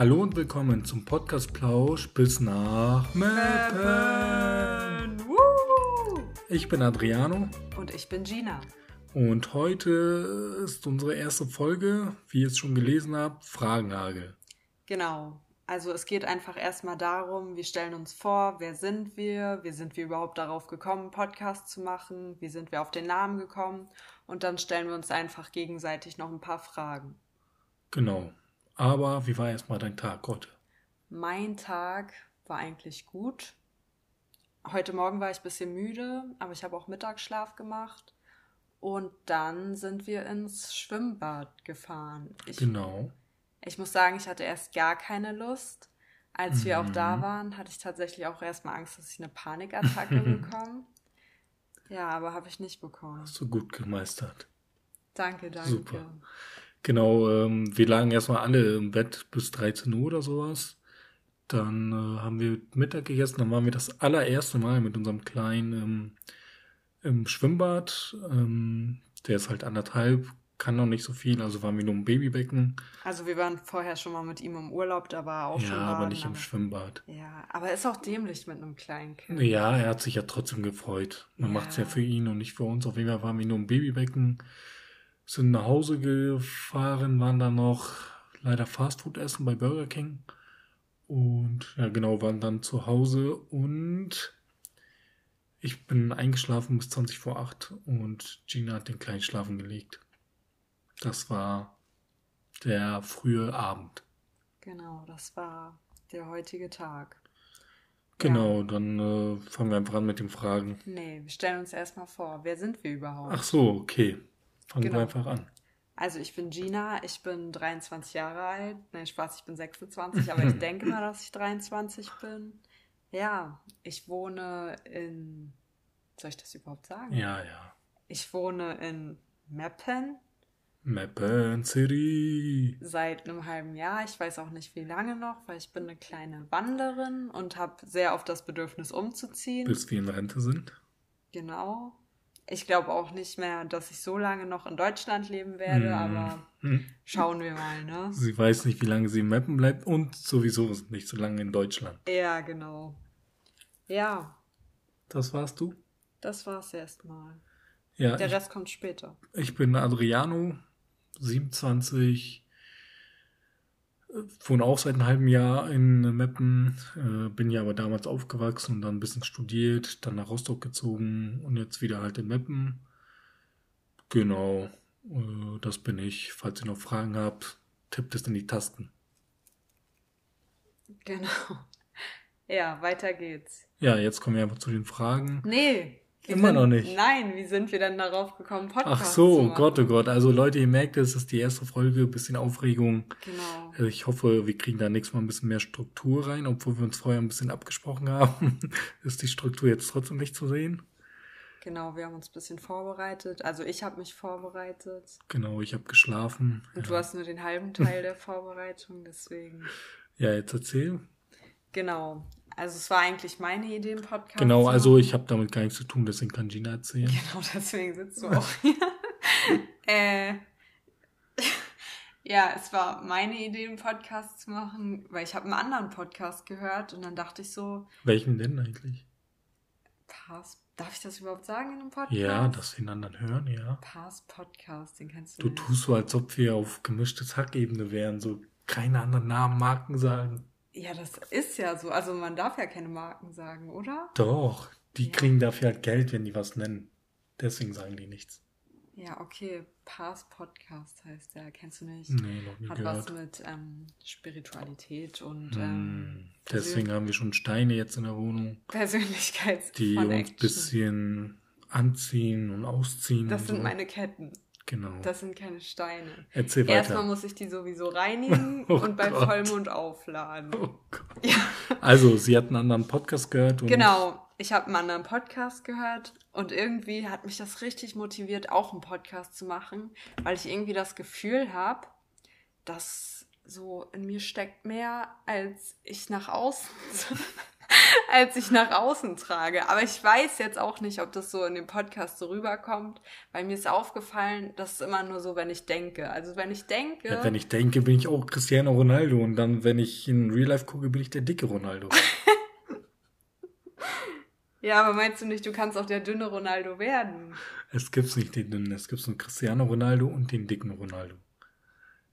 Hallo und willkommen zum Podcast Plausch bis nach Meppen. Ich bin Adriano. Und ich bin Gina. Und heute ist unsere erste Folge, wie ihr es schon gelesen habt, Fragenhagel. Genau. Also es geht einfach erstmal darum, wir stellen uns vor, wer sind wir, wie sind wir überhaupt darauf gekommen, Podcast zu machen, wie sind wir auf den Namen gekommen und dann stellen wir uns einfach gegenseitig noch ein paar Fragen. Genau. Aber wie war erstmal dein Tag heute? Mein Tag war eigentlich gut. Heute Morgen war ich ein bisschen müde, aber ich habe auch Mittagsschlaf gemacht. Und dann sind wir ins Schwimmbad gefahren. Ich, genau. Ich muss sagen, ich hatte erst gar keine Lust. Als wir auch da Mhm. waren, hatte ich tatsächlich auch erstmal Angst, dass ich eine Panikattacke bekomme. Ja, aber habe ich nicht bekommen. Hast du gut gemeistert. Danke, danke. Super. Genau, ähm, wir lagen erstmal alle im Bett bis 13 Uhr oder sowas. Dann äh, haben wir Mittag gegessen, dann waren wir das allererste Mal mit unserem Kleinen ähm, im Schwimmbad. Ähm, der ist halt anderthalb, kann noch nicht so viel, also waren wir nur im Babybecken. Also wir waren vorher schon mal mit ihm im Urlaub, da war er auch ja, schon aber baden, nicht im aber- Schwimmbad. Ja, aber ist auch dämlich mit einem kleinen Kind. Ja, er hat sich ja trotzdem gefreut. Man Ja. macht's ja für ihn und nicht für uns. Auf jeden Fall waren wir nur im Babybecken, sind nach Hause gefahren, waren dann noch leider Fastfood essen bei Burger King. Und ja, genau, waren dann zu Hause und ich bin eingeschlafen bis 20 vor 8 und Gina hat den Kleinen schlafen gelegt. Das war der frühe Abend. Genau, das war der heutige Tag. Genau, dann äh, fangen wir einfach an mit den Fragen. Nee, wir stellen uns erstmal vor, wer sind wir überhaupt? Ach so, okay. Fangen Genau. wir einfach an. Also ich bin Gina, ich bin 23 Jahre alt. Nein, Spaß, ich bin 26, aber ich denke mal, dass ich 23 bin. Ja, ich wohne in... Soll ich das überhaupt sagen? Ja, ja. Ich wohne in Meppen Mappen City. seit einem halben Jahr. Ich weiß auch nicht, wie lange noch, weil ich bin eine kleine Wanderin und habe sehr oft das Bedürfnis umzuziehen. Bis wir in Rente sind. Genau. Ich glaube auch nicht mehr, dass ich so lange noch in Deutschland leben werde, Hm. aber Hm. schauen wir mal, ne? Sie weiß nicht, wie lange sie in Mappen bleibt und sowieso nicht so lange in Deutschland. Ja, genau. Ja, Das warst du? das war's erstmal. Ja, Der ich, Rest kommt später. ich bin Adriano, 27, äh, wohne auch seit einem halben Jahr in Meppen, äh, bin ja aber damals aufgewachsen und dann ein bisschen studiert, dann nach Rostock gezogen und jetzt wieder halt in Meppen. Genau, äh, das bin ich. Falls ihr noch Fragen habt, tippt es in die Tasten. Genau. Ja, weiter geht's. Ja, jetzt kommen wir einfach zu den Fragen. Nee. Wie Immer sind, noch nicht. Nein, wie sind wir denn darauf gekommen, Podcast Ach so, oh? Gott, oh Gott. Also Leute, ihr merkt, es ist die erste Folge, bisschen Aufregung. Genau. Also Ich hoffe, wir kriegen da nächstes Mal ein bisschen mehr Struktur rein, obwohl wir uns vorher ein bisschen abgesprochen haben. ist die Struktur jetzt trotzdem nicht zu sehen? Genau, wir haben uns ein bisschen vorbereitet. Also ich habe mich vorbereitet. Genau, ich habe geschlafen. Und du Ja. hast nur den halben Teil der Vorbereitung, deswegen. ja, jetzt erzähl. Genau. Also es war eigentlich meine Idee im Podcast. Genau, also ich habe damit gar nichts zu tun, deswegen kann Gina erzählen. Genau, deswegen sitzt du auch hier. äh, ja, es war meine Idee, einen Podcast zu machen, weil ich habe einen anderen Podcast gehört und dann dachte ich so, Welchen denn eigentlich? Pass, darf ich das überhaupt sagen in einem Podcast? Ja, dass wir ihn anderen hören, ja. Pass Podcast, den kennst du Du tust so, als ob wir auf gemischtes Hackebene wären, so keine anderen Namen, Marken sagen. Ja, das ist ja so. Also man darf ja keine Marken sagen, oder? Doch, die Ja. kriegen dafür halt Geld, wenn die was nennen. Deswegen sagen die nichts. Ja, okay. Pass Podcast heißt der. Kennst du nicht? Nee, noch nie Hat was gehört. mit ähm, Spiritualität und Hm, ähm, deswegen haben wir schon Steine jetzt in der Wohnung, Persönlichkeits die uns ein bisschen anziehen und ausziehen. Das und sind so. meine Ketten. Genau. Das sind keine Steine. Erzähl Erstmal weiter. muss ich die sowieso reinigen Oh und bei Gott. Vollmond aufladen. Oh Gott. Ja. Also, sie hat einen anderen Podcast gehört Genau. Ich habe einen anderen Podcast gehört und irgendwie hat mich das richtig motiviert, auch einen Podcast zu machen, weil ich irgendwie das Gefühl habe, dass so in mir steckt mehr, als ich nach außen als ich nach außen trage. Aber ich weiß jetzt auch nicht, ob das so in dem Podcast so rüberkommt, weil mir ist aufgefallen, das ist immer nur so, wenn ich denke. Also wenn ich denke. Ja, wenn ich denke, bin ich auch Cristiano Ronaldo und dann, wenn ich in Real Life gucke, bin ich der dicke Ronaldo. ja, aber meinst du nicht, du kannst auch der dünne Ronaldo werden? Es gibt nicht den dünnen, es gibt so einen Cristiano Ronaldo und den dicken Ronaldo.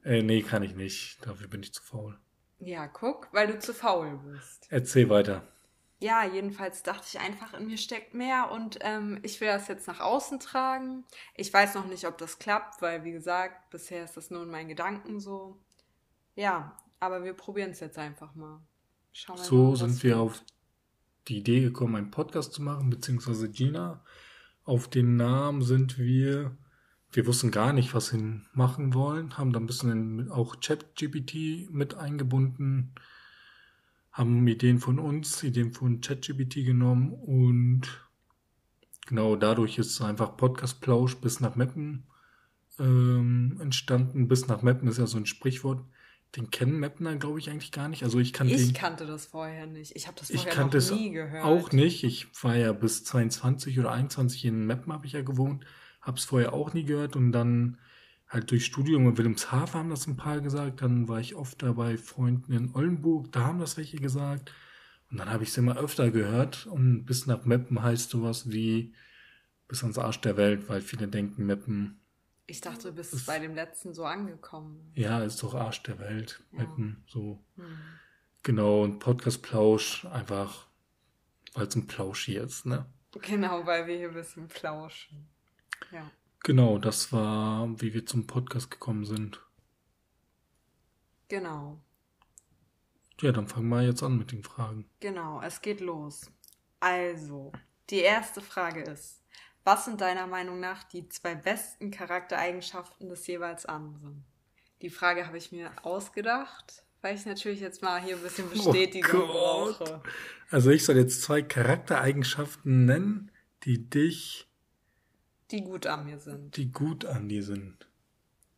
Äh, nee, kann ich nicht. Dafür bin ich zu faul. Ja, guck, weil du zu faul bist. Erzähl weiter. Ja, jedenfalls dachte ich einfach, in mir steckt mehr und ähm, ich will das jetzt nach außen tragen. Ich weiß noch nicht, ob das klappt, weil wie gesagt, bisher ist das nur in meinen Gedanken so. Ja, aber wir probieren es jetzt einfach mal. Schauen wir so mal, sind wir auf die Idee gekommen, einen Podcast zu machen, beziehungsweise Gina. Auf den Namen sind wir wir wussten gar nicht, was wir machen wollen, haben da ein bisschen auch ChatGPT mit eingebunden, haben Ideen von uns, Ideen von ChatGPT genommen und genau dadurch ist einfach Podcast-Plausch bis nach Mappen ähm, entstanden. Bis nach Mappen ist ja so ein Sprichwort. Den kennen Mapner, glaube ich, eigentlich gar nicht. Also ich kannte, ich kannte das vorher nicht. Ich habe das vorher ich kannte noch nie gehört. Auch nicht. Ich war ja bis 22 oder 21 in Mappen habe ich ja gewohnt habe es vorher auch nie gehört und dann halt durch Studium in Wilhelmshaven haben das ein paar gesagt, dann war ich oft da bei Freunden in Oldenburg, da haben das welche gesagt und dann habe ich es immer öfter gehört und bis nach Meppen heißt sowas wie bis ans Arsch der Welt, weil viele denken Meppen. Ich dachte, du bist ist, bei dem letzten so angekommen. Ja, ist doch Arsch der Welt, ja. Meppen, so. Hm. Genau, und Podcast Plausch einfach, weil es ein Plausch hier ist, ne? Genau, weil wir hier ein bisschen plauschen. Ja. Genau, das war, wie wir zum Podcast gekommen sind. Genau. Ja, dann fangen wir jetzt an mit den Fragen. Genau, es geht los. Also, die erste Frage ist, was sind deiner Meinung nach die zwei besten Charaktereigenschaften des jeweils anderen? Die Frage habe ich mir ausgedacht, weil ich natürlich jetzt mal hier ein bisschen oh Bestätigung oh brauche. Also ich soll jetzt zwei Charaktereigenschaften nennen, die dich die gut an mir sind. Die gut an dir sind.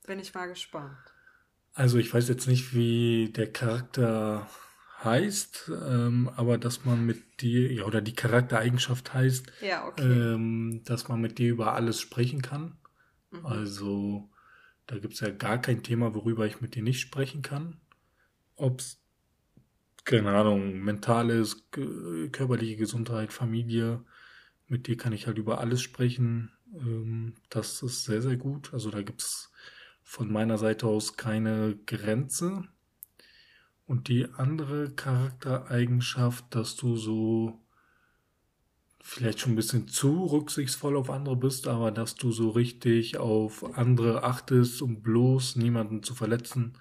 Bin ich mal gespannt. Also ich weiß jetzt nicht, wie der Charakter heißt, ähm, aber dass man mit dir, ja, oder die Charaktereigenschaft heißt, ja, okay. ähm, dass man mit dir über alles sprechen kann. Mhm. Also da gibt es ja gar kein Thema, worüber ich mit dir nicht sprechen kann. Ob es, keine Ahnung, mentales, körperliche Gesundheit, Familie, mit dir kann ich halt über alles sprechen. Ähm, das ist sehr, sehr gut. Also da gibt es von meiner Seite aus keine Grenze. Und die andere Charaktereigenschaft, dass du so vielleicht schon ein bisschen zu rücksichtsvoll auf andere bist, aber dass du so richtig auf andere achtest, um bloß niemanden zu verletzen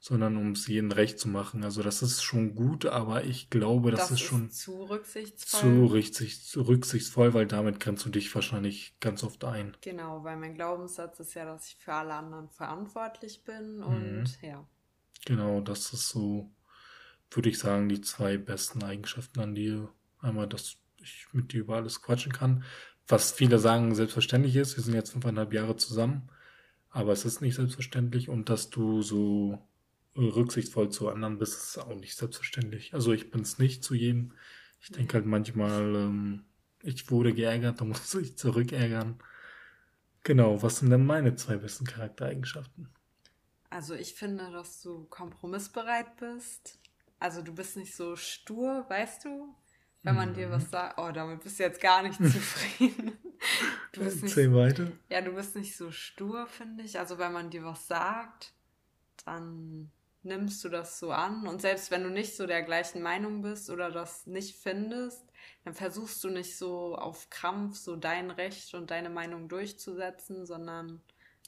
sondern um es jedem recht zu machen. Also das ist schon gut, aber ich glaube, das, das ist, ist schon zu rücksichtsvoll. Zu, richtig, zu rücksichtsvoll, weil damit grenzt du dich wahrscheinlich ganz oft ein. Genau, weil mein Glaubenssatz ist ja, dass ich für alle anderen verantwortlich bin und mhm. ja. Genau, das ist so, würde ich sagen, die zwei besten Eigenschaften an dir. Einmal, dass ich mit dir über alles quatschen kann, was viele sagen selbstverständlich ist. Wir sind jetzt fünfeinhalb Jahre zusammen, aber es ist nicht selbstverständlich und dass du so rücksichtsvoll zu anderen bist, ist auch nicht selbstverständlich. Also ich bin es nicht zu jedem. Ich denke halt manchmal, ähm, ich wurde geärgert, da muss ich zurückärgern. Genau, was sind denn meine zwei besten Charaktereigenschaften? Also ich finde, dass du kompromissbereit bist. Also du bist nicht so stur, weißt du? Wenn man mhm. dir was sagt, oh, damit bist du jetzt gar nicht zufrieden. du bist nicht, weiter. Ja, du bist nicht so stur, finde ich. Also wenn man dir was sagt, dann nimmst du das so an. Und selbst wenn du nicht so der gleichen Meinung bist oder das nicht findest, dann versuchst du nicht so auf Krampf so dein Recht und deine Meinung durchzusetzen, sondern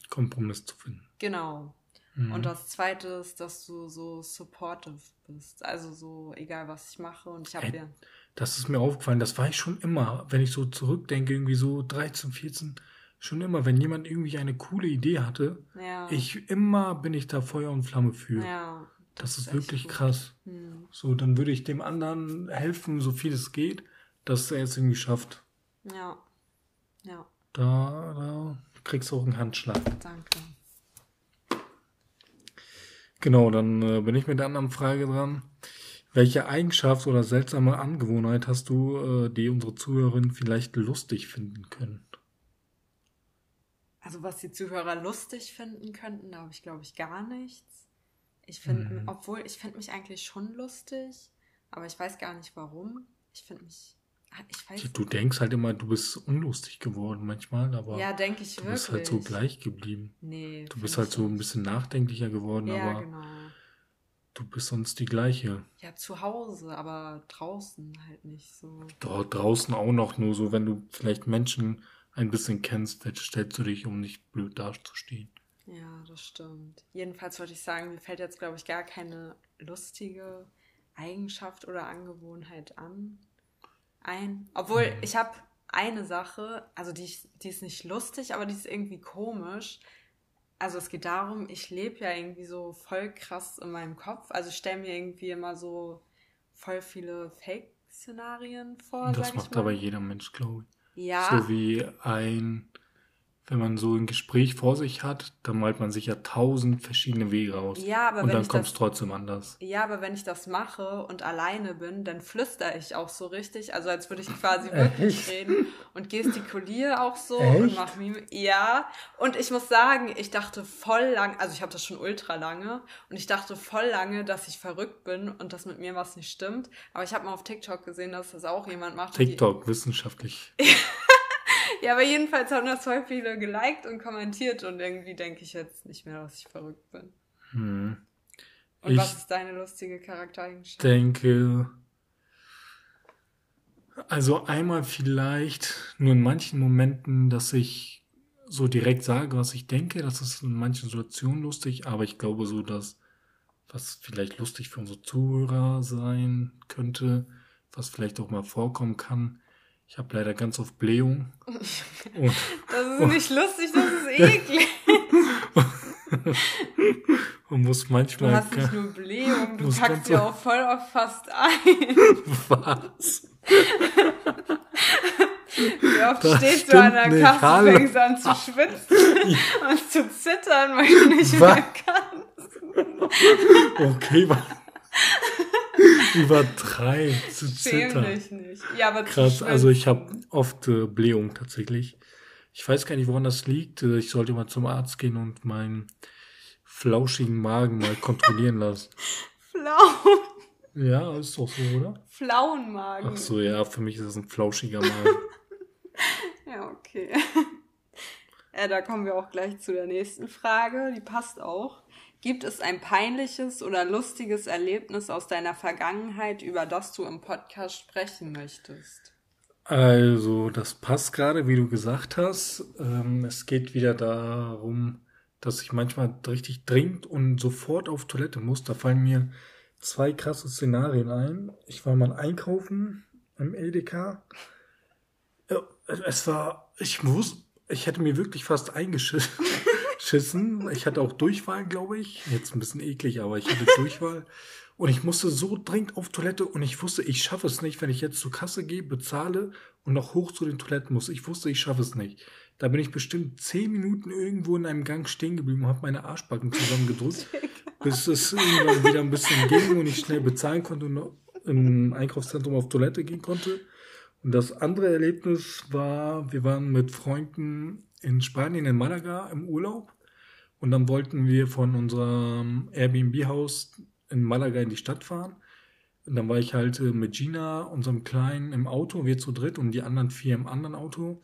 Kompromiss zu finden. Genau. Mhm. Und das zweite ist, dass du so supportive bist. Also so egal was ich mache und ich habe ja. Das ist mir aufgefallen, das war ich schon immer, wenn ich so zurückdenke, irgendwie so 13, 14, schon immer, wenn jemand irgendwie eine coole Idee hatte, ja. ich immer bin ich da Feuer und Flamme für. Ja, das, das ist, wirklich gut. krass. Hm. So, dann würde ich dem anderen helfen, so viel es geht, dass er es irgendwie schafft. Ja. Ja. Da, da kriegst du auch einen Handschlag. Danke. Genau, dann äh, bin ich mit der anderen Frage dran. Welche Eigenschaft oder seltsame Angewohnheit hast du, äh, die unsere Zuhörerinnen vielleicht lustig finden können? Also was die Zuhörer lustig finden könnten, da habe ich, glaube ich, gar nichts. Ich finde, mhm. obwohl ich finde mich eigentlich schon lustig, aber ich weiß gar nicht warum. Ich finde mich Ah, ich weiß du denkst halt immer, du bist unlustig geworden manchmal, aber ja, denke ich du wirklich. bist halt so gleich geblieben. Nee. Du bist halt so ein bisschen nachdenklicher geworden, ja, aber genau. du bist sonst die gleiche. Ja, zu Hause, aber draußen halt nicht so. Dort draußen auch noch nur so, wenn du vielleicht Menschen ein bisschen kennst, stellst du dich, um nicht blöd dazustehen. Ja, das stimmt. Jedenfalls wollte ich sagen, mir fällt jetzt, glaube ich, gar keine lustige Eigenschaft oder Angewohnheit an ein. Obwohl, mhm. ich habe eine Sache, also die, die ist nicht lustig, aber die ist irgendwie komisch. Also es geht darum, ich lebe ja irgendwie so voll krass in meinem Kopf. Also ich stelle mir irgendwie immer so voll viele Fake-Szenarien vor. Das macht aber jeder Mensch, glaube ich. Ja. So wie ein wenn man so ein Gespräch vor sich hat, dann malt man sich ja tausend verschiedene Wege aus. Ja, aber und dann kommt es trotzdem anders. Ja, aber wenn ich das mache und alleine bin, dann flüstere ich auch so richtig, also als würde ich quasi wirklich reden und gestikuliere auch so Echt? und mache Mime. Ja, und ich muss sagen, ich dachte voll lang, also ich habe das schon ultra lange und ich dachte voll lange, dass ich verrückt bin und dass mit mir was nicht stimmt. Aber ich habe mal auf TikTok gesehen, dass das auch jemand macht. TikTok, wissenschaftlich. Ja, aber jedenfalls haben das voll viele geliked und kommentiert und irgendwie denke ich jetzt nicht mehr, dass ich verrückt bin. Hm. Und ich was ist deine lustige Charaktereigenschaft? denke, also einmal vielleicht nur in manchen Momenten, dass ich so direkt sage, was ich denke. Das ist in manchen Situationen lustig, aber ich glaube so, dass was vielleicht lustig für unsere Zuhörer sein könnte, was vielleicht auch mal vorkommen kann, ich habe leider ganz oft Blähung. Und, das ist nicht lustig, das ist eklig. und muss manchmal. Du hast nicht nur Blähung, du packst ja auch voll oft fast ein. Was? Wie oft das stehst du an der nicht. Kasse, Hallo. fängst an zu schwitzen und zu zittern, weil du nicht Was? mehr kannst. Okay, Übertreib zu zittern. Dich nicht. Ja, aber Krass, also ich habe oft äh, Blähung tatsächlich. Ich weiß gar nicht, woran das liegt. Äh, ich sollte mal zum Arzt gehen und meinen flauschigen Magen mal kontrollieren lassen. Flau. Ja, ist doch so, oder? Flauenmagen. Ach so, ja, für mich ist das ein flauschiger Magen. ja, okay. Ja, da kommen wir auch gleich zu der nächsten Frage. Die passt auch. Gibt es ein peinliches oder lustiges Erlebnis aus deiner Vergangenheit, über das du im Podcast sprechen möchtest? Also, das passt gerade, wie du gesagt hast. Ähm, es geht wieder darum, dass ich manchmal richtig dringend und sofort auf Toilette muss. Da fallen mir zwei krasse Szenarien ein. Ich war mal einkaufen im Edeka. Es war, ich muss, ich hätte mir wirklich fast eingeschissen. geschissen. Ich hatte auch Durchfall, glaube ich. Jetzt ein bisschen eklig, aber ich hatte Durchfall. Und ich musste so dringend auf Toilette und ich wusste, ich schaffe es nicht, wenn ich jetzt zur Kasse gehe, bezahle und noch hoch zu den Toiletten muss. Ich wusste, ich schaffe es nicht. Da bin ich bestimmt zehn Minuten irgendwo in einem Gang stehen geblieben und habe meine Arschbacken zusammengedrückt, bis es irgendwann wieder ein bisschen ging und ich schnell bezahlen konnte und im Einkaufszentrum auf Toilette gehen konnte. Und das andere Erlebnis war, wir waren mit Freunden in Spanien, in Malaga im Urlaub und dann wollten wir von unserem Airbnb-Haus in Malaga in die Stadt fahren. Und dann war ich halt äh, mit Gina, unserem Kleinen, im Auto, wir zu dritt und die anderen vier im anderen Auto.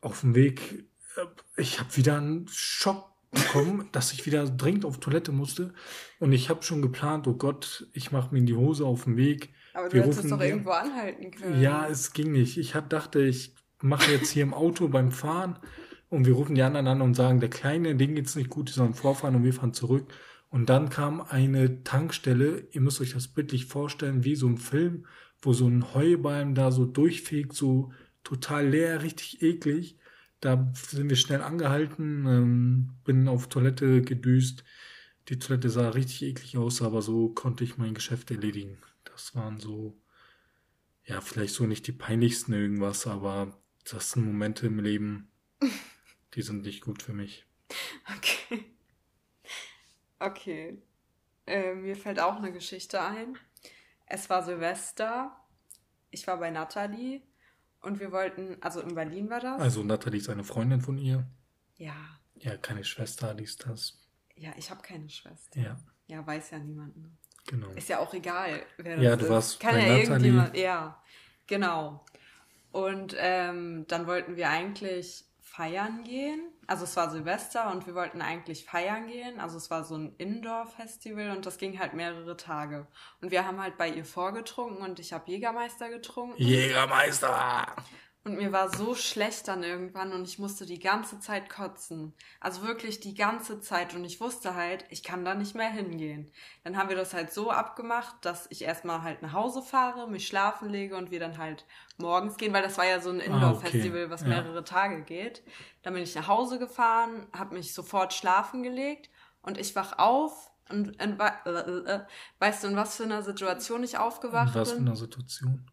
Auf dem Weg, äh, ich habe wieder einen Schock bekommen, dass ich wieder dringend auf Toilette musste. Und ich habe schon geplant, oh Gott, ich mache mir in die Hose auf dem Weg. Aber du wir hättest doch irgendwo anhalten können. Ja, es ging nicht. Ich hab, dachte, ich mache jetzt hier im Auto beim Fahren und wir rufen die anderen an und sagen, der Kleine, Ding geht's nicht gut, die sollen vorfahren und wir fahren zurück. Und dann kam eine Tankstelle, ihr müsst euch das bildlich vorstellen, wie so ein Film, wo so ein Heubalm da so durchfegt, so total leer, richtig eklig. Da sind wir schnell angehalten, ähm, bin auf Toilette gedüst. Die Toilette sah richtig eklig aus, aber so konnte ich mein Geschäft erledigen. Das waren so, ja, vielleicht so nicht die peinlichsten irgendwas, aber das sind Momente im Leben, Die sind nicht gut für mich. Okay. Okay. Äh, mir fällt auch eine Geschichte ein. Es war Silvester. Ich war bei Nathalie und wir wollten, also in Berlin war das. Also Nathalie ist eine Freundin von ihr. Ja. Ja, keine Schwester, die ist das. Ja, ich habe keine Schwester. Ja. Ja, weiß ja niemand. Ne? Genau. Ist ja auch egal, wer das Ja, du ist. warst Kann bei ja irgendjemand, ja, genau. Und ähm, dann wollten wir eigentlich feiern gehen. Also es war Silvester und wir wollten eigentlich feiern gehen. Also es war so ein Indoor-Festival und das ging halt mehrere Tage. Und wir haben halt bei ihr vorgetrunken und ich habe Jägermeister getrunken. Jägermeister! Und mir war so schlecht dann irgendwann und ich musste die ganze Zeit kotzen. Also wirklich die ganze Zeit. Und ich wusste halt, ich kann da nicht mehr hingehen. Dann haben wir das halt so abgemacht, dass ich erstmal halt nach Hause fahre, mich schlafen lege und wir dann halt morgens gehen, weil das war ja so ein Indoor-Festival, was ja. mehrere Tage geht. Dann bin ich nach Hause gefahren, habe mich sofort schlafen gelegt und ich wach auf und, und äh, äh, weißt du, in was für einer Situation ich aufgewacht In was für bin? einer Situation?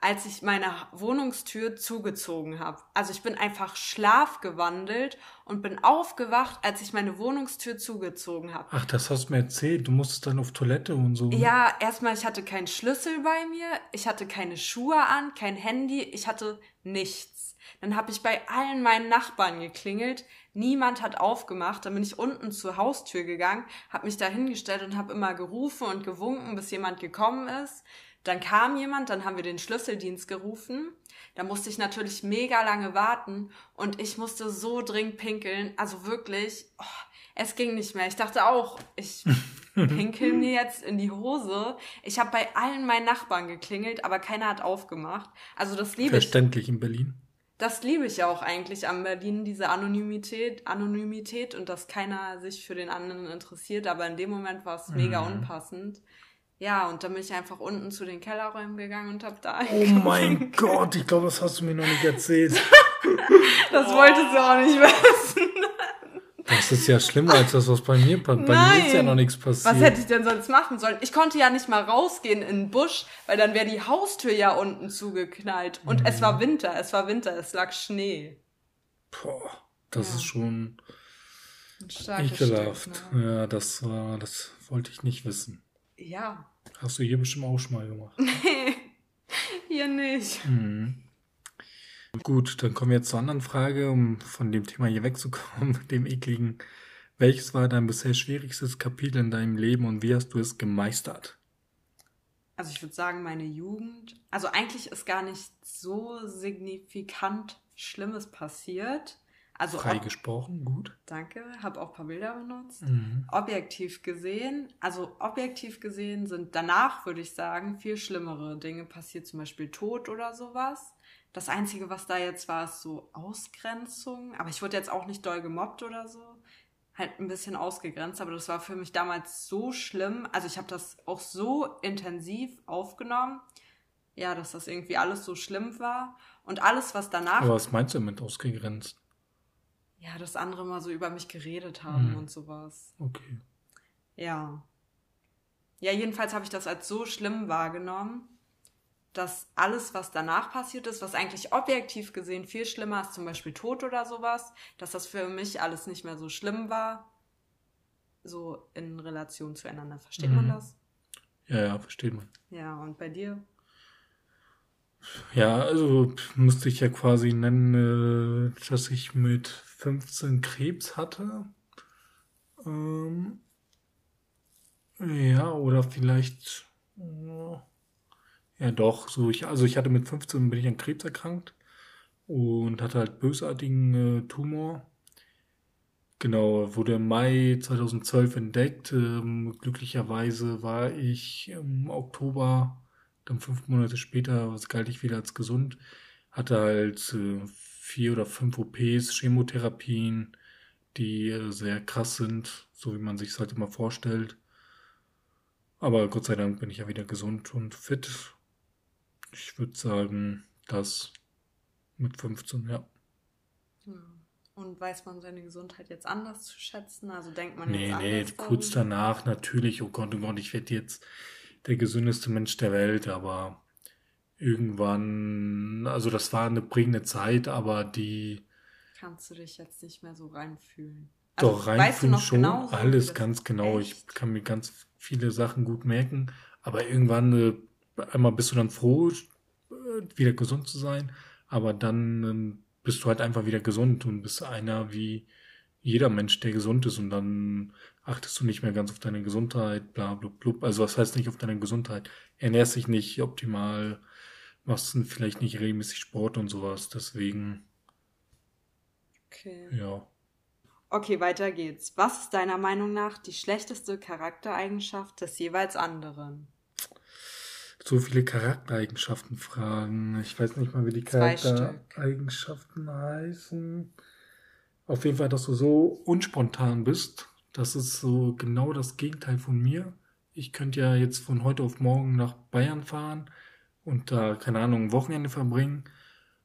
Als ich meine Wohnungstür zugezogen habe. Also ich bin einfach schlafgewandelt und bin aufgewacht, als ich meine Wohnungstür zugezogen habe. Ach, das hast du mir erzählt. Du musstest dann auf Toilette und so. ne? Ja, erstmal, ich hatte keinen Schlüssel bei mir, ich hatte keine Schuhe an, kein Handy, ich hatte nichts. Dann habe ich bei allen meinen Nachbarn geklingelt, niemand hat aufgemacht, dann bin ich unten zur Haustür gegangen, habe mich da hingestellt und habe immer gerufen und gewunken, bis jemand gekommen ist. Dann kam jemand, dann haben wir den Schlüsseldienst gerufen. Da musste ich natürlich mega lange warten und ich musste so dringend pinkeln. Also wirklich, oh, es ging nicht mehr. Ich dachte auch, ich pinkel mir jetzt in die Hose. Ich habe bei allen meinen Nachbarn geklingelt, aber keiner hat aufgemacht. Also das liebe ich. Verständlich in Berlin. Das liebe ich ja auch eigentlich am Berlin, diese Anonymität, Anonymität und dass keiner sich für den anderen interessiert. Aber in dem Moment war es mega Mhm. unpassend. Ja, und dann bin ich einfach unten zu den Kellerräumen gegangen und hab da Oh mein Gott, ich glaube, das hast du mir noch nicht erzählt. Das wolltest du auch nicht wissen. Das ist ja schlimmer als das, was bei mir passiert. Bei mir ist ja noch nichts passiert. Was hätte ich denn sonst machen sollen? Ich konnte ja nicht mal rausgehen in den Busch, weil dann wäre die Haustür ja unten zugeknallt. Und es Mhm. war Winter, es war Winter, es lag Schnee. Boah, das Ja. ist schon ekelhaft. Stück, ne? Ja, das war, das wollte ich nicht wissen. Ja. Hast du hier bestimmt auch schon mal gemacht. Hier nicht. Mhm. Gut, dann kommen wir jetzt zur anderen Frage, um von dem Thema hier wegzukommen, dem ekligen. Welches war dein bisher schwierigstes Kapitel in deinem Leben und wie hast du es gemeistert? Also ich würde sagen, meine Jugend. Also eigentlich ist gar nicht so signifikant Schlimmes passiert. Also Freigesprochen, gut. danke, habe auch ein paar Bilder benutzt. Mhm. Objektiv gesehen, also objektiv gesehen sind danach, würde ich sagen, viel schlimmere Dinge passiert, zum Beispiel Tod oder sowas. Das Einzige, was da jetzt war, ist so Ausgrenzung. Aber ich wurde jetzt auch nicht doll gemobbt oder so. Halt ein bisschen ausgegrenzt, aber das war für mich damals so schlimm. Also ich habe das auch so intensiv aufgenommen, ja, dass das irgendwie alles so schlimm war. Und alles, was danach Aber was meinst du damit ausgegrenzt? Ja, dass andere mal so über mich geredet haben Mhm. und sowas. Okay. Ja. Ja, jedenfalls habe ich das als so schlimm wahrgenommen, dass alles, was danach passiert ist, was eigentlich objektiv gesehen viel schlimmer ist, zum Beispiel Tod oder sowas, dass das für mich alles nicht mehr so schlimm war, so in Relation zueinander. Versteht man Mhm. das? Ja, ja, versteht man. Ja, und bei dir? Ja, also müsste ich ja quasi nennen, äh, dass ich mit 15 Krebs hatte. Ähm, ja, oder vielleicht, äh, ja doch, so ich, also ich hatte mit 15 bin ich an Krebs erkrankt und hatte halt bösartigen äh, Tumor. Genau, wurde im Mai 2012 entdeckt. Ähm, glücklicherweise war ich im Oktober dann fünf Monate später was galt ich wieder als gesund. Hatte halt äh, vier oder fünf OPs, Chemotherapien, die äh, sehr krass sind, so wie man sich es halt immer vorstellt. Aber Gott sei Dank bin ich ja wieder gesund und fit. Ich würde sagen, das mit 15, ja. Und weiß man seine Gesundheit jetzt anders zu schätzen? Also denkt man Nee, jetzt nee, anders kurz danach natürlich, oh Gott, oh Gott, ich werde jetzt der gesündeste Mensch der Welt, aber irgendwann, also das war eine prägende Zeit, aber die Kannst du dich jetzt nicht mehr so reinfühlen? doch Also, weißt du reinfühlen schon, genau alles ganz genau. Ich Echt? kann mir ganz viele Sachen gut merken, Aber irgendwann, äh, einmal bist du dann froh, äh, wieder gesund zu sein, aber dann ähm, bist du halt einfach wieder gesund und bist einer wie jeder Mensch, der gesund ist und dann achtest du nicht mehr ganz auf deine Gesundheit, bla bla bla. Also was heißt nicht auf deine Gesundheit? Ernährst dich nicht optimal, machst vielleicht nicht regelmäßig Sport und sowas, deswegen. Okay. Ja. Okay, weiter geht's. Was ist deiner Meinung nach die schlechteste Charaktereigenschaft des jeweils anderen? So viele Charaktereigenschaften fragen. Ich weiß nicht mal, wie die. Charaktereigenschaften heißen. Auf jeden Fall, dass du so unspontan bist. Das ist so genau das Gegenteil von mir. Ich könnte ja jetzt von heute auf morgen nach Bayern fahren und da, keine Ahnung, ein Wochenende verbringen.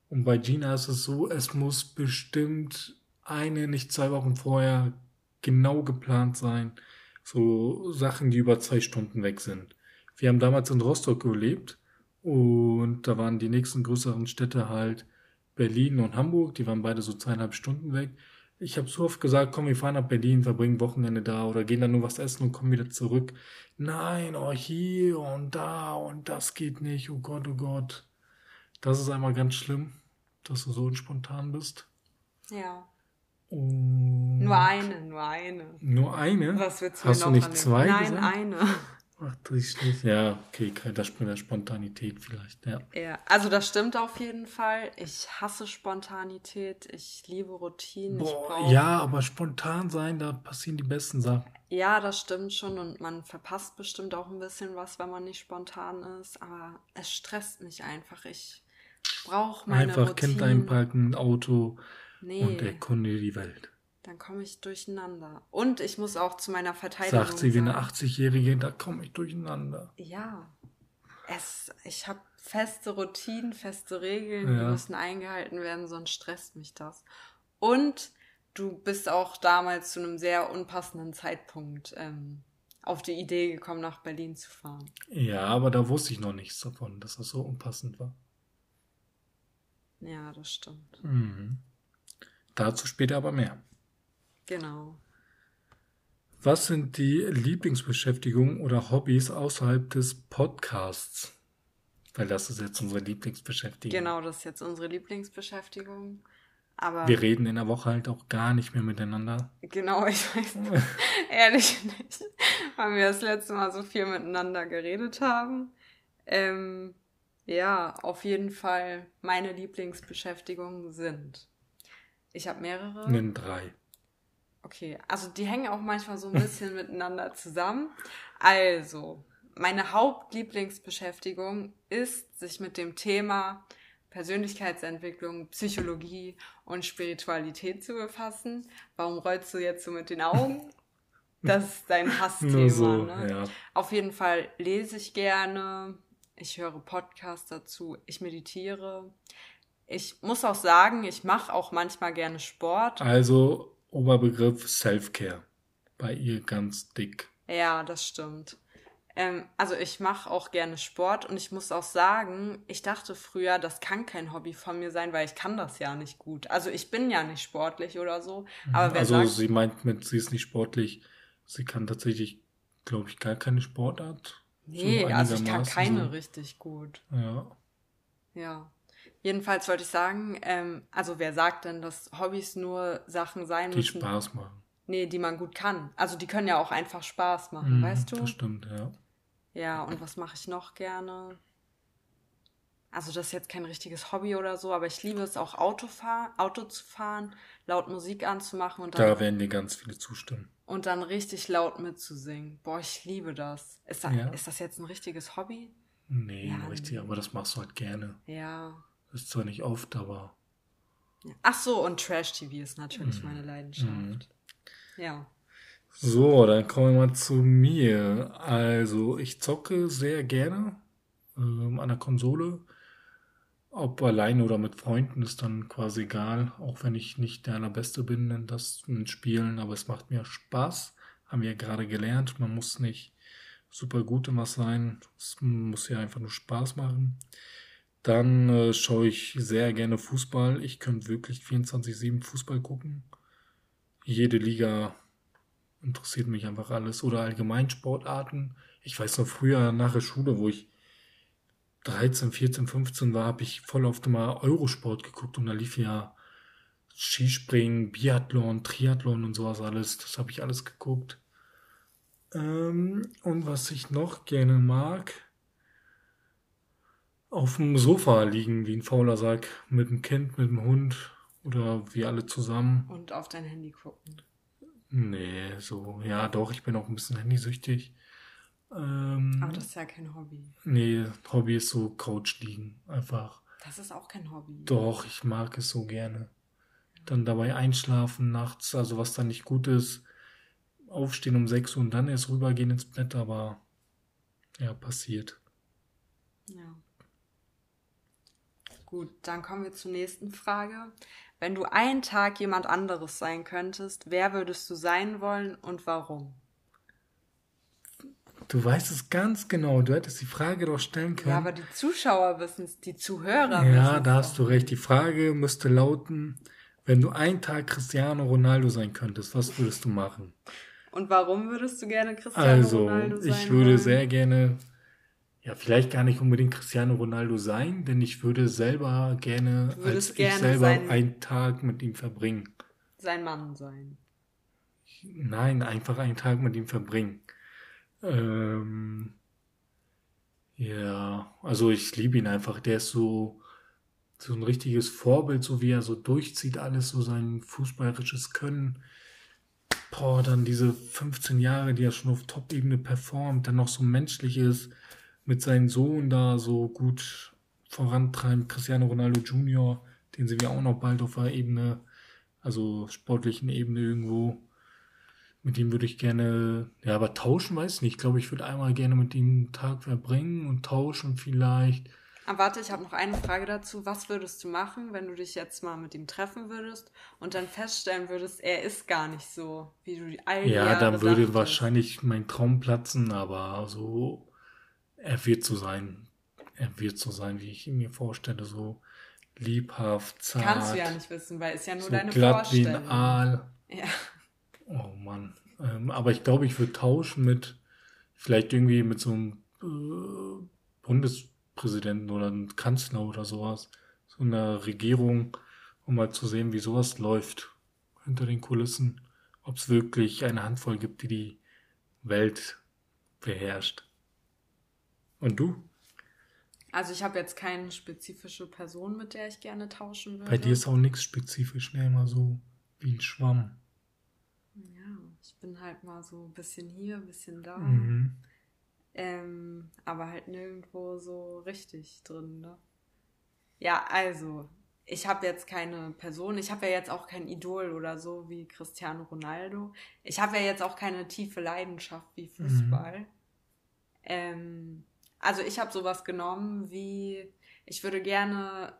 Und bei Gina ist es so, es muss bestimmt eine, nicht zwei Wochen vorher genau geplant sein. So Sachen, die über zwei Stunden weg sind. Wir haben damals in Rostock gelebt und da waren die nächsten größeren Städte halt Berlin und Hamburg. Die waren beide so zweieinhalb Stunden weg. Ich habe so oft gesagt, komm, wir fahren nach Berlin, verbringen Wochenende da oder gehen dann nur was essen und kommen wieder zurück. Nein, oh hier und da und das geht nicht, oh Gott, oh Gott. Das ist einmal ganz schlimm, dass du so unspontan bist. Ja. Und Nur eine, nur eine. Nur eine? Was willst du Hast du nicht zwei Nein, gesagt? eine. Ach, nicht. Ja, okay, das mit der Spontanität vielleicht, ja. Ja, also das stimmt auf jeden Fall. Ich hasse Spontanität. Ich liebe Routinen. ich Boah, brauch- ja, aber spontan sein, da passieren die besten Sachen. Ja, das stimmt schon und man verpasst bestimmt auch ein bisschen was, wenn man nicht spontan ist. Aber es stresst mich einfach. Ich brauche meine Einfach Routinen. Kind einpacken, Auto Nee, und erkunde die Welt. Dann komme ich durcheinander. Und ich muss auch zu meiner Verteidigung Sagt sie wie eine sagen, 80-Jährige, da komme ich durcheinander. Ja, es, ich habe feste Routinen, feste Regeln, die Ja. müssen eingehalten werden, sonst stresst mich das. Und du bist auch damals zu einem sehr unpassenden Zeitpunkt ähm, auf die Idee gekommen, nach Berlin zu fahren. Ja, aber da wusste ich noch nichts davon, dass das so unpassend war. Ja, das stimmt. Mhm. Dazu später aber mehr. Genau. Was sind die Lieblingsbeschäftigungen oder Hobbys außerhalb des Podcasts? Weil das ist jetzt unsere Lieblingsbeschäftigung. Genau, das ist jetzt unsere Lieblingsbeschäftigung. Aber Wir reden in der Woche halt auch gar nicht mehr miteinander. genau, ich weiß ehrlich nicht, weil wir das letzte Mal so viel miteinander geredet haben. Ähm, ja, auf jeden Fall meine Lieblingsbeschäftigungen sind. Ich habe mehrere. Nenn drei. Okay, also die hängen auch manchmal so ein bisschen miteinander zusammen. Also, meine Hauptlieblingsbeschäftigung ist, sich mit dem Thema Persönlichkeitsentwicklung, Psychologie und Spiritualität zu befassen. Warum rollst du jetzt so mit den Augen? Das ist dein Hassthema. So, ne? ja. Auf jeden Fall lese ich gerne, ich höre Podcasts dazu, ich meditiere. Ich muss auch sagen, ich mache auch manchmal gerne Sport. Also Oberbegriff Self-Care. Bei ihr ganz dick. Ja, das stimmt. Ähm, also ich mache auch gerne Sport und ich muss auch sagen, ich dachte früher, das kann kein Hobby von mir sein, weil ich kann das ja nicht gut. Also ich bin ja nicht sportlich oder so, aber wer also sagt, sie meint mit, sie ist nicht sportlich. Sie kann tatsächlich, glaube ich, gar keine Sportart. nee, so also ich kann keine so. richtig gut. Ja. Ja. Jedenfalls wollte ich sagen, ähm, also wer sagt denn, dass Hobbys nur Sachen sein Die müssen, Spaß machen. nee, die man gut kann. Also die können ja auch einfach Spaß machen, Mhm, weißt du? Das stimmt, ja. Ja, und was mache ich noch gerne? Also das ist jetzt kein richtiges Hobby oder so, aber ich liebe es auch Autofahr Auto zu fahren, laut Musik anzumachen und dann, Da werden dir ganz viele zustimmen. und dann richtig laut mitzusingen. Boah, ich liebe das. Ist, da, Ja. ist das jetzt ein richtiges Hobby? Nee, Ja, richtig, nee. aber das machst du halt gerne. Ja. Ist zwar nicht oft, aber Ach so, und Trash-TV ist natürlich Mhm. meine Leidenschaft. Ja. So, dann kommen wir mal zu mir. Also, ich zocke sehr gerne ähm, an der Konsole. Ob alleine oder mit Freunden ist dann quasi egal. Auch wenn ich nicht der Allerbeste bin in das in Spielen, aber es macht mir Spaß. Haben wir ja gerade gelernt. Man muss nicht super gut in was sein. Es muss ja einfach nur Spaß machen. Dann äh, schaue ich sehr gerne Fußball. Ich könnte wirklich 24-7 Fußball gucken. Jede Liga interessiert mich einfach alles. Oder allgemein Sportarten. Ich weiß noch früher nach der Schule, wo ich 13, 14, 15 war, habe ich voll oft immer Eurosport geguckt und da lief ja Skispringen, Biathlon, Triathlon und sowas alles. Das habe ich alles geguckt. Ähm, und was ich noch gerne mag, auf dem Sofa liegen wie ein fauler Sack mit dem Kind, mit dem Hund oder wir alle zusammen. Und auf dein Handy gucken. Nee, so, ja doch, ich bin auch ein bisschen handysüchtig. Ähm, Aber das ist ja kein Hobby. Nee, Hobby ist so Couch liegen, einfach. Das ist auch kein Hobby. Doch, ich mag es so gerne. Dann dabei einschlafen nachts, also was dann nicht gut ist, aufstehen um 6 Uhr und dann erst rübergehen ins Bett, aber ja, passiert. Ja. Gut, dann kommen wir zur nächsten Frage. Wenn du einen Tag jemand anderes sein könntest, wer würdest du sein wollen und warum? Du weißt es ganz genau. Du hättest die Frage doch stellen können. Ja, aber die Zuschauer wissen es, die Zuhörer wissen es. Ja, da hast du recht. Die Frage müsste lauten, wenn du einen Tag Cristiano Ronaldo sein könntest, was würdest du machen? Und warum würdest du gerne Cristiano also, Ronaldo sein? Also, ich würde wollen? sehr gerne, ja, vielleicht gar nicht unbedingt Cristiano Ronaldo sein, denn ich würde selber gerne, als gerne ich selber einen Tag mit ihm verbringen. Sein Mann sein. Nein, einfach einen Tag mit ihm verbringen. Ähm, ja, also ich liebe ihn einfach. Der ist so, so ein richtiges Vorbild, so wie er so durchzieht, alles so sein fußballerisches Können. Boah, dann diese 15 Jahre, die er schon auf Top-Ebene performt, dann noch so menschlich ist, mit seinem Sohn da so gut vorantreibt, Cristiano Ronaldo Jr., den sehen wir auch noch bald auf der Ebene, also sportlichen Ebene irgendwo. Mit ihm würde ich gerne, ja, aber tauschen weiß ich nicht. Ich glaube, ich würde einmal gerne mit ihm einen Tag verbringen und tauschen vielleicht. Aber warte, ich habe noch eine Frage dazu. Was würdest du machen, wenn du dich jetzt mal mit ihm treffen würdest und dann feststellen würdest, er ist gar nicht so, wie du die all Ja, dann würde dachtest. wahrscheinlich mein Traum platzen, aber so, er wird so sein. Er wird so sein, wie ich ihn mir vorstelle, so liebhaft, zart. Kannst du ja nicht wissen, weil es ja nur so deine glatt Vorstellung. wie ein Aal. Ja. Oh Mann. Ähm, aber ich glaube, ich würde tauschen mit vielleicht irgendwie mit so einem äh, Bundespräsidenten oder einem Kanzler oder sowas. So einer Regierung, um mal zu sehen, wie sowas läuft hinter den Kulissen. Ob es wirklich eine Handvoll gibt, die die Welt beherrscht. Und du? Also ich habe jetzt keine spezifische Person, mit der ich gerne tauschen würde. Bei dir ist auch nichts spezifisch, ne? Immer so wie ein Schwamm. Ja, ich bin halt mal so ein bisschen hier, ein bisschen da. Mhm. Ähm, aber halt nirgendwo so richtig drin, ne? Ja, also, ich habe jetzt keine Person, ich habe ja jetzt auch kein Idol oder so wie Cristiano Ronaldo. Ich habe ja jetzt auch keine tiefe Leidenschaft wie Fußball. Mhm. Ähm, also ich habe sowas genommen wie, ich würde gerne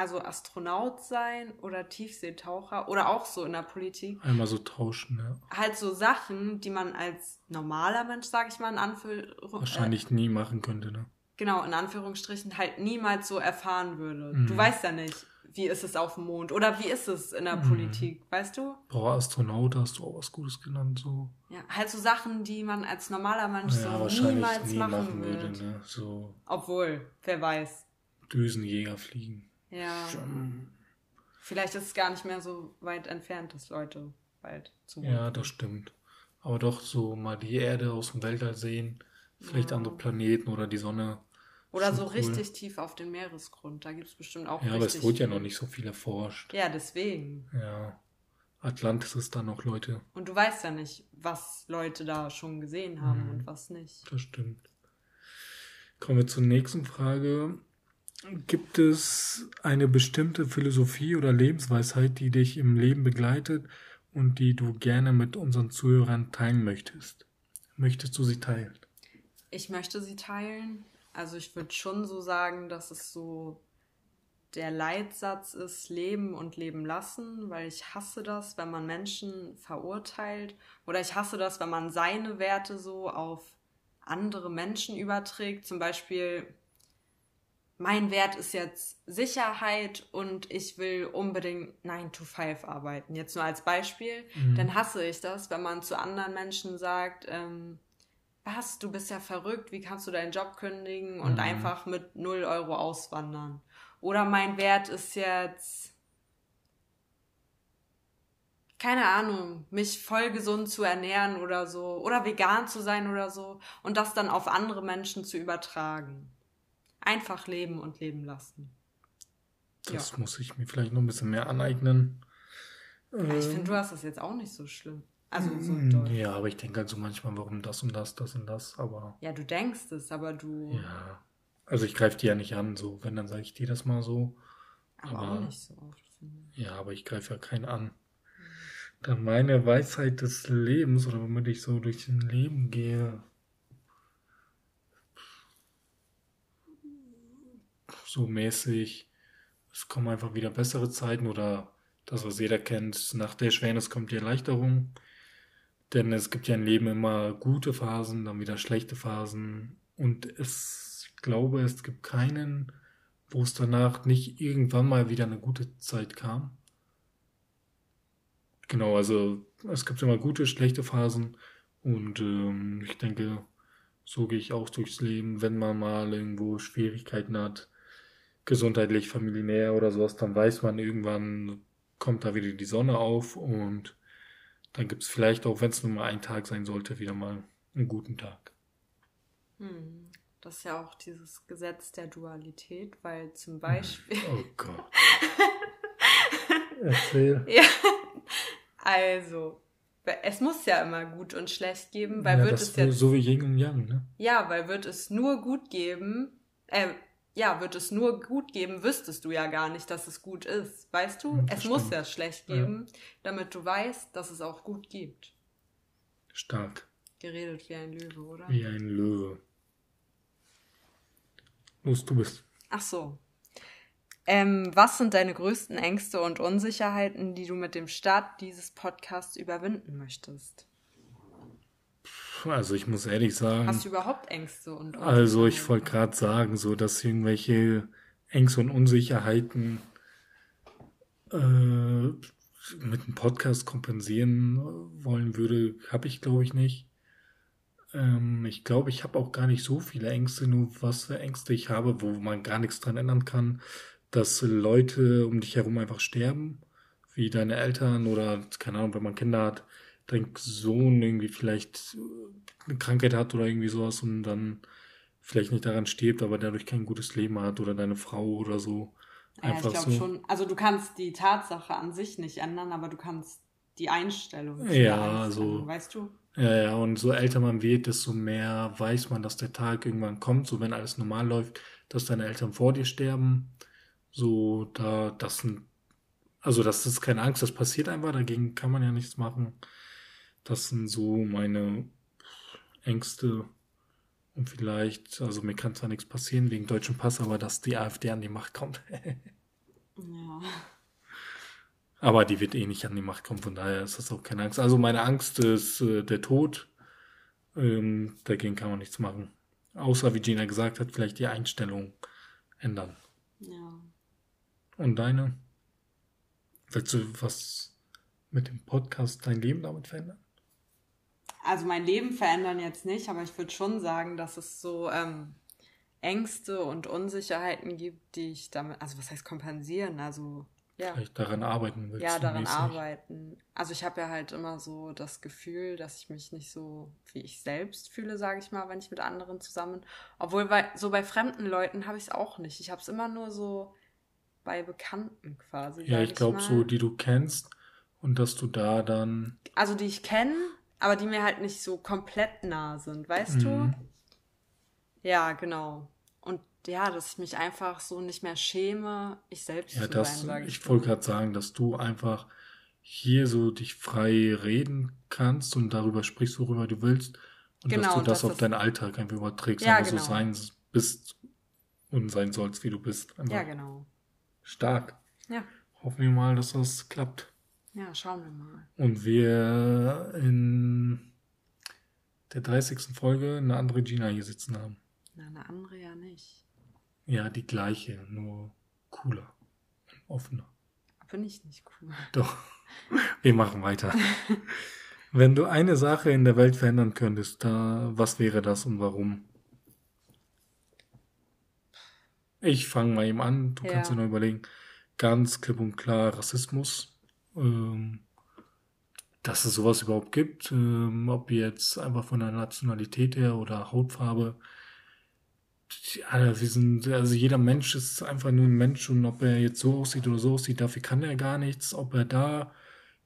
also Astronaut sein oder Tiefseetaucher oder auch so in der Politik. Einmal so tauschen, ja. Halt so Sachen, die man als normaler Mensch, sag ich mal, in Anführungsstrichen. Wahrscheinlich äh, nie machen könnte, ne? Genau, in Anführungsstrichen halt niemals so erfahren würde. Mhm. Du weißt ja nicht, wie ist es auf dem Mond oder wie ist es in der mhm. Politik, weißt du? Boah, Astronaut hast du auch was Gutes genannt, so. Ja, halt so Sachen, die man als normaler Mensch ja, so niemals nie machen, machen würde. Ne? So Obwohl, wer weiß. Düsenjäger fliegen. Ja. Vielleicht ist es gar nicht mehr so weit entfernt, dass Leute bald zu. Ja, das stimmt. Aber doch so mal die Erde aus dem Weltall sehen, vielleicht ja. andere Planeten oder die Sonne. Oder so cool. richtig tief auf den Meeresgrund. Da gibt es bestimmt auch. Ja, aber es wurde ja noch nicht so viel erforscht. Ja, deswegen. Ja. Atlantis ist da noch Leute. Und du weißt ja nicht, was Leute da schon gesehen haben mhm. und was nicht. Das stimmt. Kommen wir zur nächsten Frage. Gibt es eine bestimmte Philosophie oder Lebensweisheit, die dich im Leben begleitet und die du gerne mit unseren Zuhörern teilen möchtest? Möchtest du sie teilen? Ich möchte sie teilen. Also ich würde schon so sagen, dass es so der Leitsatz ist, leben und leben lassen, weil ich hasse das, wenn man Menschen verurteilt oder ich hasse das, wenn man seine Werte so auf andere Menschen überträgt. Zum Beispiel mein Wert ist jetzt Sicherheit und ich will unbedingt 9 to 5 arbeiten. Jetzt nur als Beispiel. Mhm. Dann hasse ich das, wenn man zu anderen Menschen sagt, ähm, was, du bist ja verrückt, wie kannst du deinen Job kündigen und mhm. einfach mit 0 Euro auswandern? Oder mein Wert ist jetzt, keine Ahnung, mich voll gesund zu ernähren oder so, oder vegan zu sein oder so und das dann auf andere Menschen zu übertragen. Einfach leben und leben lassen. Das ja. muss ich mir vielleicht noch ein bisschen mehr aneignen. Ja, ich finde, du hast das jetzt auch nicht so schlimm. Also so mm, doll. Ja, aber ich denke halt so manchmal, warum das und das, das und das, aber. Ja, du denkst es, aber du. Ja. Also ich greife die ja nicht an, so. Wenn, dann sage ich dir das mal so. Aber, aber auch nicht so oft, finde ich. Ja, aber ich greife ja keinen an. Mhm. Dann meine Weisheit des Lebens, oder womit ich so durch ein Leben gehe. So mäßig. Es kommen einfach wieder bessere Zeiten oder das, was jeder kennt, nach der Schwernis kommt die Erleichterung. Denn es gibt ja im Leben immer gute Phasen, dann wieder schlechte Phasen. Und es, ich glaube, es gibt keinen, wo es danach nicht irgendwann mal wieder eine gute Zeit kam. Genau, also es gibt immer gute, schlechte Phasen. Und ähm, ich denke, so gehe ich auch durchs Leben, wenn man mal irgendwo Schwierigkeiten hat, gesundheitlich, familiär oder sowas, dann weiß man irgendwann, kommt da wieder die Sonne auf und dann gibt es vielleicht auch, wenn es nur mal ein Tag sein sollte, wieder mal einen guten Tag. Hm. Das ist ja auch dieses Gesetz der Dualität, weil zum. Beispiel. Oh Gott. Erzähl. Ja. Also, es muss ja immer gut und schlecht geben, weil ja, wird es ja. So wie Yin und Yang, ne? Ja, weil wird es nur gut geben, äh, ja, wird es nur gut geben, wüsstest du ja gar nicht, dass es gut ist. Weißt du? Das es stimmt. muss ja schlecht geben, ja. damit du weißt, dass es auch gut gibt. Stark. Geredet wie ein Löwe, oder? Wie ein Löwe. Los, du bist. Ach so. Ähm, was sind deine größten Ängste und Unsicherheiten, die du mit dem Start dieses Podcasts überwinden möchtest? Also ich muss ehrlich sagen. Hast du überhaupt Ängste und Also ich wollte gerade sagen, so dass irgendwelche Ängste und Unsicherheiten äh, mit einem Podcast kompensieren wollen würde, habe ich glaube ich nicht. Ähm, ich glaube, ich habe auch gar nicht so viele Ängste, nur was für Ängste ich habe, wo man gar nichts dran ändern kann, dass Leute um dich herum einfach sterben, wie deine Eltern oder keine Ahnung, wenn man Kinder hat, dein Sohn irgendwie vielleicht eine Krankheit hat oder irgendwie sowas und dann vielleicht nicht daran stirbt, aber dadurch kein gutes Leben hat oder deine Frau oder so. Einfach ja, ich glaube so. schon. Also du kannst die Tatsache an sich nicht ändern, aber du kannst die Einstellung. Ja, so. Ändern, weißt du? Ja, ja, und so älter man wird, desto mehr weiß man, dass der Tag irgendwann kommt, so wenn alles normal läuft, dass deine Eltern vor dir sterben. So, da, das sind, also das ist keine Angst, das passiert einfach, dagegen kann man ja nichts machen. Das sind so meine Ängste. Und vielleicht, also mir kann zwar nichts passieren wegen deutschem Pass, aber dass die AfD an die Macht kommt. ja. Aber die wird eh nicht an die Macht kommen, von daher ist das auch keine Angst. Also meine Angst ist äh, der Tod. Ähm, dagegen kann man nichts machen. Außer, wie Gina gesagt hat, vielleicht die Einstellung ändern. Ja. Und deine? Willst du was mit dem Podcast dein Leben damit verändern? Also mein Leben verändern jetzt nicht, aber ich würde schon sagen, dass es so ähm, Ängste und Unsicherheiten gibt, die ich damit, also was heißt kompensieren? Also ja. Vielleicht daran arbeiten willst. Ja, daran mäßig. arbeiten. Also ich habe ja halt immer so das Gefühl, dass ich mich nicht so wie ich selbst fühle, sage ich mal, wenn ich mit anderen zusammen. Obwohl bei, so bei fremden Leuten habe ich es auch nicht. Ich habe es immer nur so bei Bekannten quasi. Ja, ich glaube so, die du kennst und dass du da dann. Also die ich kenne, aber die mir halt nicht so komplett nah sind, weißt mhm. du? Ja, genau. Und ja, dass ich mich einfach so nicht mehr schäme, ich selbst ja, zu das, sein, sage ich. Ich wollte gerade sagen, dass du einfach hier so dich frei reden kannst und darüber sprichst, worüber du willst. Und genau, dass du das, das auf deinen Alltag einfach überträgst, ja, einfach genau. so sein bist und sein sollst, wie du bist. Einfach ja, genau. Stark. Ja. Hoffen wir mal, dass das klappt. Ja, schauen wir mal. Und wir in der 30. Folge eine andere Gina hier sitzen haben. Na, eine andere ja nicht. Ja, die gleiche, nur cooler und offener. Bin ich nicht cool. Doch. Wir machen weiter. Wenn du eine Sache in der Welt verändern könntest, da, was wäre das und warum? Ich fange mal eben an, du ja. kannst dir noch überlegen. Ganz klipp und klar Rassismus. Ähm, dass es sowas überhaupt gibt, ähm, ob jetzt einfach von der Nationalität her oder Hautfarbe. Ja, wir sind, also jeder Mensch ist einfach nur ein Mensch und ob er jetzt so aussieht oder so aussieht, dafür kann er gar nichts. Ob er da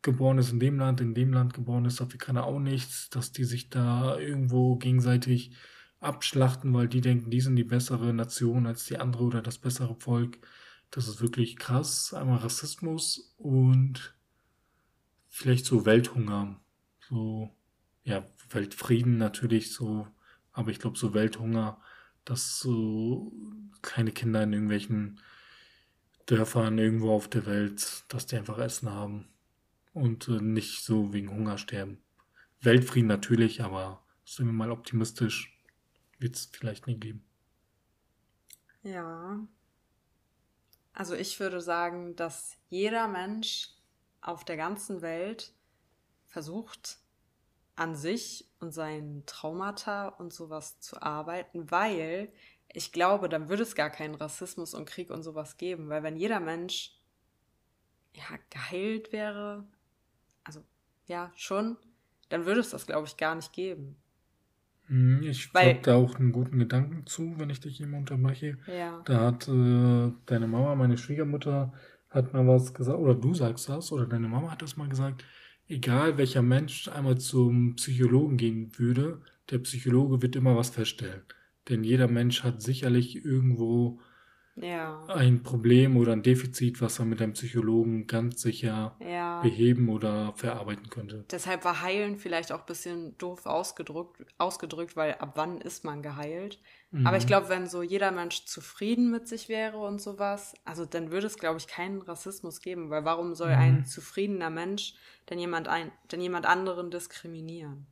geboren ist, in dem Land, in dem Land geboren ist, dafür kann er auch nichts. Dass die sich da irgendwo gegenseitig abschlachten, weil die denken, die sind die bessere Nation als die andere oder das bessere Volk. Das ist wirklich krass. Einmal Rassismus und vielleicht so Welthunger. So, ja, Weltfrieden natürlich so, aber ich glaube so Welthunger, dass so kleine Kinder in irgendwelchen Dörfern irgendwo auf der Welt, dass die einfach Essen haben und äh, nicht so wegen Hunger sterben. Weltfrieden natürlich, aber sind wir mal optimistisch, wird es vielleicht nie geben. Ja. Also ich würde sagen, dass jeder Mensch auf der ganzen Welt versucht, an sich und seinen Traumata und sowas zu arbeiten, weil ich glaube, dann würde es gar keinen Rassismus und Krieg und sowas geben, weil wenn jeder Mensch ja geheilt wäre, also ja schon, dann würde es das glaube ich gar nicht geben. Hm, ich habe da auch einen guten Gedanken zu, wenn ich dich immer unterbreche. Ja. Da hat äh, deine Mama, meine Schwiegermutter, hat mal was gesagt, oder du sagst das, oder deine Mama hat das mal gesagt, egal welcher Mensch einmal zum Psychologen gehen würde, der Psychologe wird immer was feststellen. Denn jeder Mensch hat sicherlich irgendwo ja. ein Problem oder ein Defizit, was er mit einem Psychologen ganz sicher ja. beheben oder verarbeiten könnte. Deshalb war heilen vielleicht auch ein bisschen doof ausgedrückt, ausgedrückt weil ab wann ist man geheilt? Mhm. Aber ich glaube, wenn so jeder Mensch zufrieden mit sich wäre und sowas, also dann würde es, glaube ich, keinen Rassismus geben, weil warum soll mhm. ein zufriedener Mensch denn jemand, ein, denn jemand anderen diskriminieren?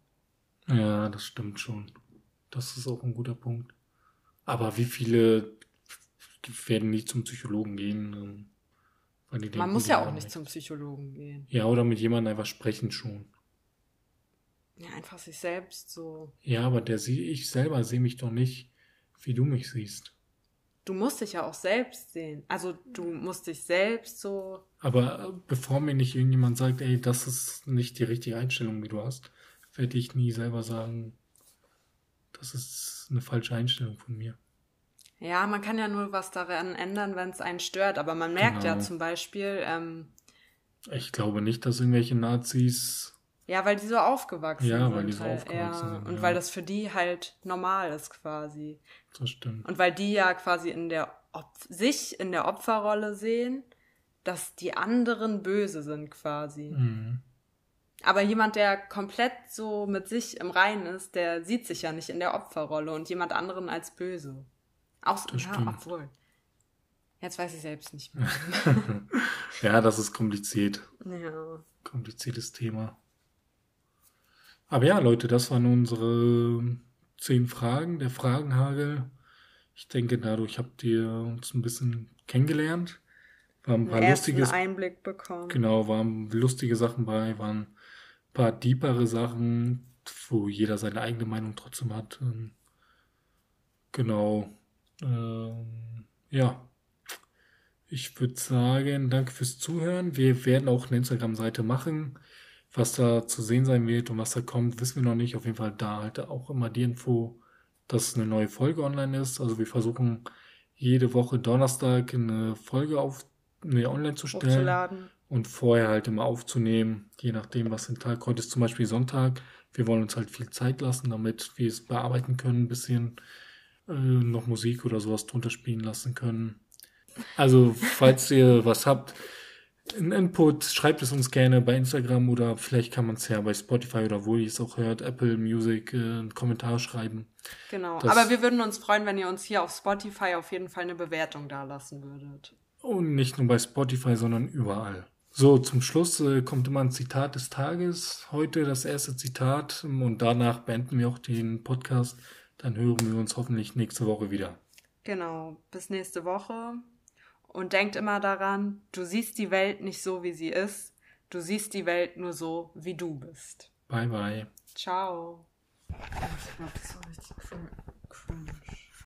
Ja, das stimmt schon. Das ist auch ein guter Punkt. Aber wie viele werden nicht zum Psychologen gehen. Ähm, die denken, Man muss ja auch nicht zum Psychologen gehen. Ja, oder mit jemandem einfach sprechen schon. Ja, einfach sich selbst so. Ja, aber der ich selber sehe mich doch nicht, wie du mich siehst. Du musst dich ja auch selbst sehen. Also du musst dich selbst so. Aber äh, bevor mir nicht irgendjemand sagt, ey, das ist nicht die richtige Einstellung, die du hast, werde ich nie selber sagen, das ist eine falsche Einstellung von mir. Ja, man kann ja nur was daran ändern, wenn es einen stört. Aber man merkt genau. ja zum Beispiel. Ähm, ich glaube nicht, dass irgendwelche Nazis. Ja, weil die so aufgewachsen ja, sind. Ja, weil die so halt, aufgewachsen ja. sind. Und ja. weil das für die halt normal ist quasi. Das stimmt. Und weil die ja quasi in der Op sich in der Opferrolle sehen, dass die anderen böse sind quasi. Mhm. Aber jemand, der komplett so mit sich im Reinen ist, der sieht sich ja nicht in der Opferrolle und jemand anderen als böse. Auch so, das ja, stimmt. obwohl. Jetzt weiß ich selbst nicht mehr. ja, das ist kompliziert. Ja. Kompliziertes Thema. Aber ja, Leute, das waren unsere zehn Fragen, der Fragenhagel. Ich denke, dadurch habt ihr uns ein bisschen kennengelernt. War ein paar lustige Einblick bekommen. Genau, waren lustige Sachen bei, waren ein paar deepere Sachen, wo jeder seine eigene Meinung trotzdem hat. Genau. Ähm, ja, ich würde sagen, danke fürs Zuhören. Wir werden auch eine Instagram-Seite machen. Was da zu sehen sein wird und was da kommt, wissen wir noch nicht. Auf jeden Fall da halt auch immer die Info, dass eine neue Folge online ist. Also wir versuchen jede Woche Donnerstag eine Folge auf, nee, online zu stellen. Und vorher halt immer aufzunehmen, je nachdem, was den Tag. Heute ist zum Beispiel Sonntag. Wir wollen uns halt viel Zeit lassen, damit wir es bearbeiten können, ein bisschen äh, noch Musik oder sowas drunter spielen lassen können. Also, falls ihr was habt, ein Input, schreibt es uns gerne bei Instagram oder vielleicht kann man es ja bei Spotify oder wo ihr es auch hört, Apple Music, äh, einen Kommentar schreiben. Genau, das aber wir würden uns freuen, wenn ihr uns hier auf Spotify auf jeden Fall eine Bewertung da lassen würdet. Und nicht nur bei Spotify, sondern überall. So, zum Schluss äh, kommt immer ein Zitat des Tages. Heute das erste Zitat und danach beenden wir auch den Podcast. Dann hören wir uns hoffentlich nächste Woche wieder. Genau, bis nächste Woche. Und denkt immer daran, du siehst die Welt nicht so, wie sie ist, du siehst die Welt nur so, wie du bist. Bye, bye. Ciao. Ich glaube, das war richtig.